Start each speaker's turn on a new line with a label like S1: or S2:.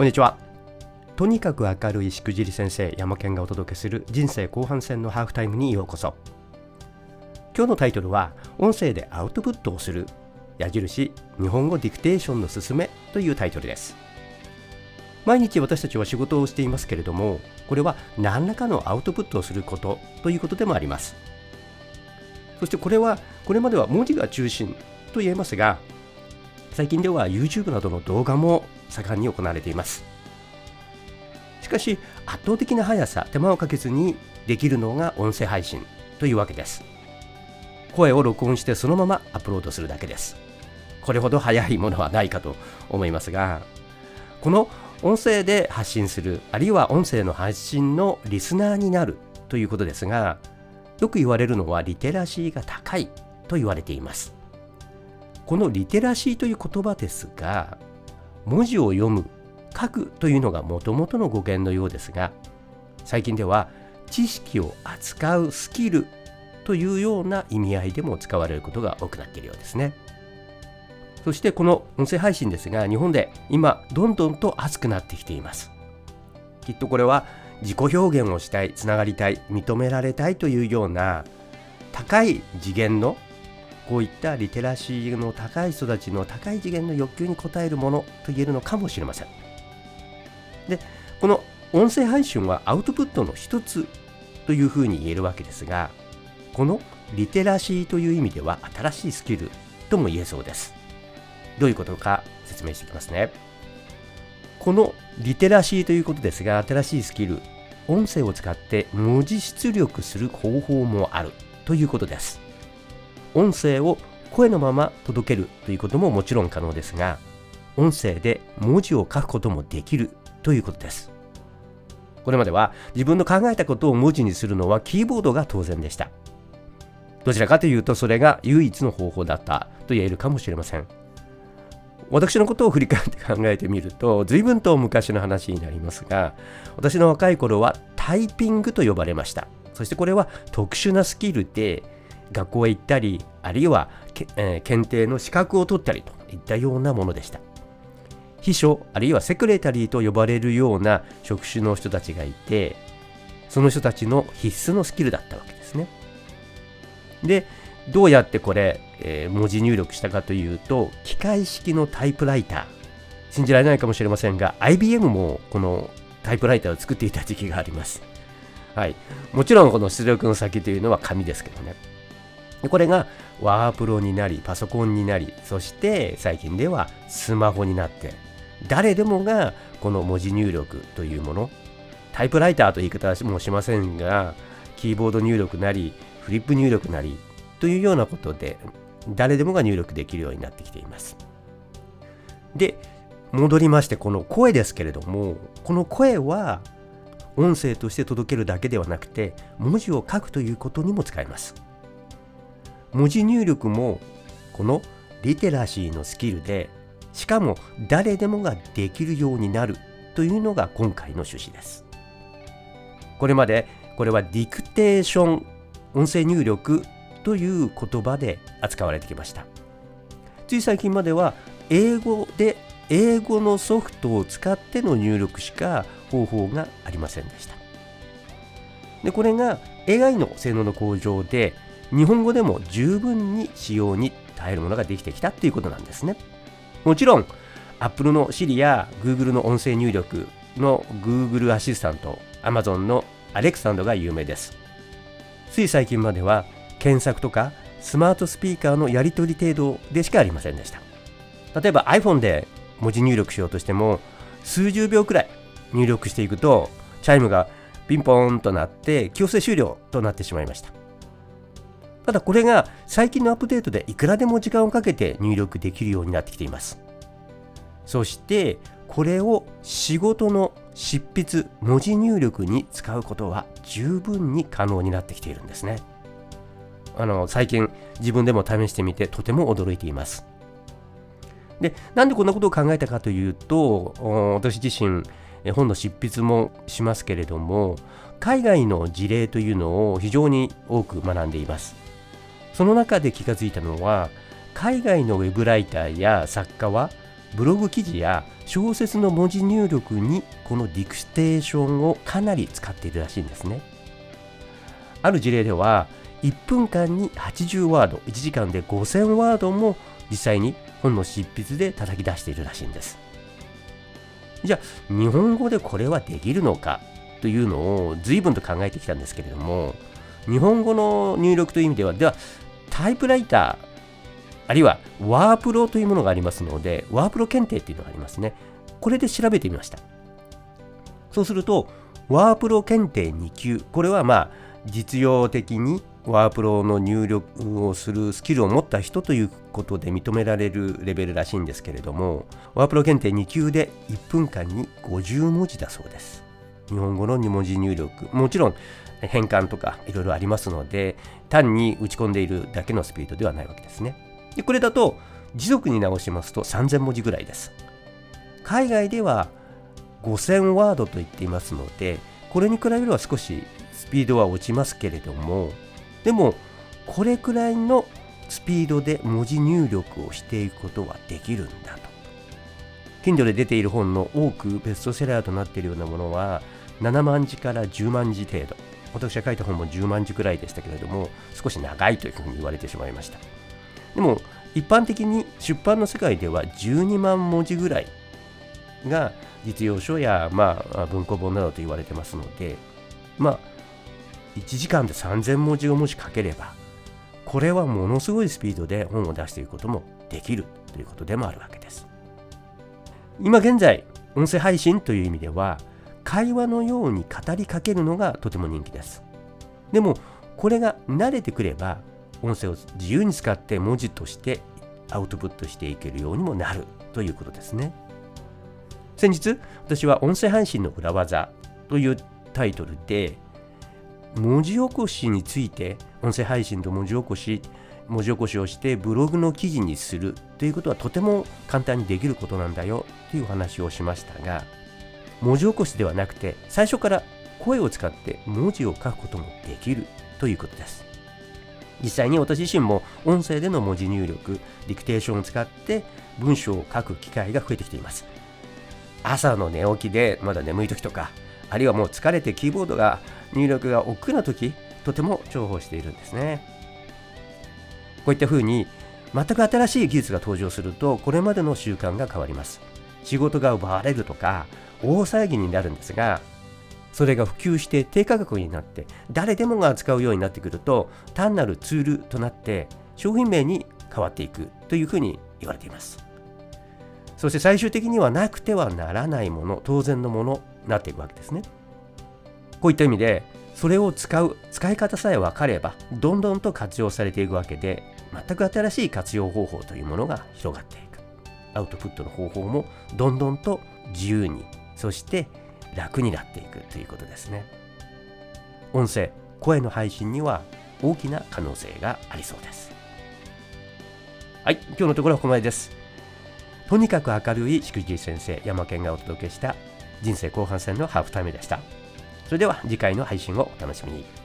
S1: こんにちは。とにかく明るいしくじり先生山健がお届けする人生後半戦のハーフタイムにようこそ。今日のタイトルは音声でアウトプットをする矢印日本語ディクテーションのすすめというタイトルです。毎日私たちは仕事をしていますけれどもこれは何らかのアウトプットをすることということでもあります。そしてこれはこれまでは文字が中心と言えますが最近では YouTube などの動画も盛んに行われています。しかし圧倒的な速さ手間をかけずにできるのが音声配信というわけです。声を録音してそのままアップロードするだけです。これほど速いものはないかと思いますがこの音声で発信するあるいは音声の発信のリスナーになるということですがよく言われるのはリテラシーが高いと言われています。このリテラシーという言葉ですが文字を読む書くというのがもともとの語源のようですが最近では知識を扱うスキルというような意味合いでも使われることが多くなっているようですね。そしてこの音声配信ですが日本で今どんどんと熱くなってきています。きっとこれは自己表現をしたいつながりたい認められたいというような高い次元のこういったリテラシーの高い人たちの高い次元の欲求に応えるものと言えるのかもしれません。で、この音声配信はアウトプットの一つというふうに言えるわけですが、このリテラシーという意味では新しいスキルとも言えそうです。どういうことか説明していきますね。このリテラシーということですが、新しいスキル、音声を使って文字出力する方法もあるということです。音声を声のまま届けるということももちろん可能ですが、音声で文字を書くこともできるということです。これまでは自分の考えたことを文字にするのはキーボードが当然でした。どちらかというとそれが唯一の方法だったと言えるかもしれません。私のことを振り返って考えてみると随分と昔の話になりますが私の若い頃はタイピングと呼ばれましたそしてこれは特殊なスキルで学校へ行ったりあるいは、えー、検定の資格を取ったりといったようなものでした。秘書あるいはセクレタリーと呼ばれるような職種の人たちがいてその人たちの必須のスキルだったわけですね。でどうやってこれ、えー、文字入力したかというと機械式のタイプライター。信じられないかもしれませんが IBM もこのタイプライターを作っていた時期があります。はい、もちろんこの出力の先というのは紙ですけどね。これがワープロになりパソコンになりそして最近ではスマホになって誰でもがこの文字入力というものタイプライターという言い方もしませんがキーボード入力なりフリップ入力なりというようなことで誰でもが入力できるようになってきています。で戻りましてこの声ですけれどもこの声は音声として届けるだけではなくて文字を書くということにも使えます。文字入力もこのリテラシーのスキルでしかも誰でもができるようになるというのが今回の趣旨です。これまでこれはディクテーション音声入力という言葉で扱われてきました。つい最近までは英語で英語のソフトを使っての入力しか方法がありませんでした。でこれが AI の性能の向上で日本語でも十分に使用に耐えるものができてきたということなんですね。もちろん、Apple の Siri や Google の音声入力の Google アシスタント、Amazon の Alexa が有名です。つい最近までは検索とかスマートスピーカーのやり取り程度でしかありませんでした。例えば iPhone で文字入力しようとしても数十秒くらい入力していくとチャイムがピンポーンとなって強制終了となってしまいました。ただこれが最近のアップデートでいくらでも時間をかけて入力できるようになってきています。そしてこれを仕事の執筆文字入力に使うことは十分に可能になってきているんですね。あの最近自分でも試してみてとても驚いています。でなんでこんなことを考えたかというと私自身本の執筆もしますけれども海外の事例というのを非常に多く学んでいます。その中で気がついたのは海外のウェブライターや作家はブログ記事や小説の文字入力にこのディクステーションをかなり使っているらしいんですね。ある事例では1分間に80ワード1時間で5000ワードも実際に本の執筆で叩き出しているらしいんです。じゃあ日本語でこれはできるのかというのを随分と考えてきたんですけれども日本語の入力という意味ではではタイプライターあるいはワープロというものがありますのでワープロ検定っていうのがありますね。これで調べてみました。そうするとワープロ検定2級これはまあ実用的にワープロの入力をするスキルを持った人ということで認められるレベルらしいんですけれどもワープロ検定2級で1分間に50文字だそうです。日本語の2文字入力。もちろん変換とかいろいろありますので単に打ち込んでいるだけのスピードではないわけですね。でこれだと時速に直しますと3000文字ぐらいです。海外では5000ワードと言っていますのでこれに比べれば少しスピードは落ちますけれどもでもこれくらいのスピードで文字入力をしていくことはできるんだと。Kindle で出ている本の多くベストセラーとなっているようなものは7万字から10万字程度。私が書いた本も10万字くらいでしたけれども少し長いというふうに言われてしまいました。でも一般的に出版の世界では12万文字ぐらいが実用書や、まあ、文庫本などと言われてますのでまあ1時間で3000文字をもし書ければこれはものすごいスピードで本を出していくこともできるということでもあるわけです。今現在音声配信という意味では会話のように語りかけるのがとても人気です。でもこれが慣れてくれば音声を自由に使って文字としてアウトプットしていけるようにもなるということですね。先日私は音声配信の裏技というタイトルで文字起こしについて音声配信と文字起こし文字起こしをしてブログの記事にするということはとても簡単にできることなんだよというお話をしましたが文字起こしではなくて最初から声を使って文字を書くこともできるということです。実際に私自身も音声での文字入力ディクテーションを使って文章を書く機会が増えてきています。朝の寝起きでまだ眠い時とかあるいはもう疲れてキーボードが入力が億劫な時とても重宝しているんですね。こういったふうに全く新しい技術が登場するとこれまでの習慣が変わります。仕事が奪われるとか大騒ぎになるんですがそれが普及して低価格になって誰でもが使うようになってくると単なるツールとなって商品名に変わっていくというふうに言われています。そして最終的にはなくてはならないもの当然のものになっていくわけですね。こういった意味でそれを使う使い方さえ分かればどんどんと活用されていくわけで全く新しい活用方法というものが広がっていく。アウトプットの方法もどんどんと自由にそして楽になっていくということですね。音声声の配信には大きな可能性がありそうです。はい今日のところはここまでです。とにかく明るいしくじり先生山健がお届けした人生後半戦のハーフタイムでした。それでは次回の配信をお楽しみに。